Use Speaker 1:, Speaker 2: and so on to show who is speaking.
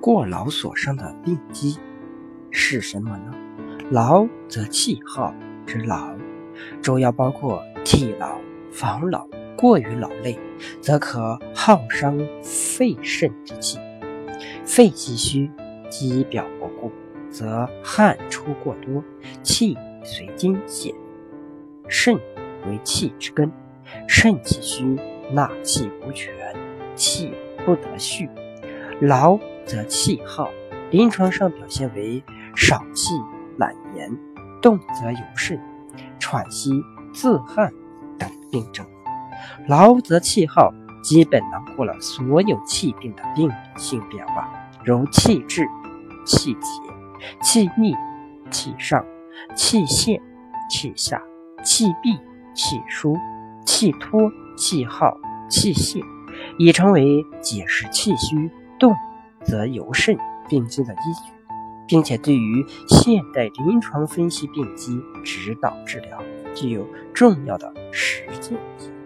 Speaker 1: 过劳所伤的病机是什么呢？劳则气耗之劳，主要包括体劳、防劳。过于劳累，则可耗伤肺肾之气。肺气虚，肌表不固，则汗出过多，气随经泄。肾为气之根，肾气虚，纳气无权，气不得蓄。劳则气耗，临床上表现为少气、懒言、动则有肾、喘息、自汗等病症。劳则气耗，基本囊括了所有气病的病理性变化，如气滞、气结、气逆、气上、气陷、气下、气闭、气疏、气脱、气耗、气泄，已成为解释气虚、动则尤甚病机的依据，并且对于现代临床分析病机、指导治疗具有重要的实践意义。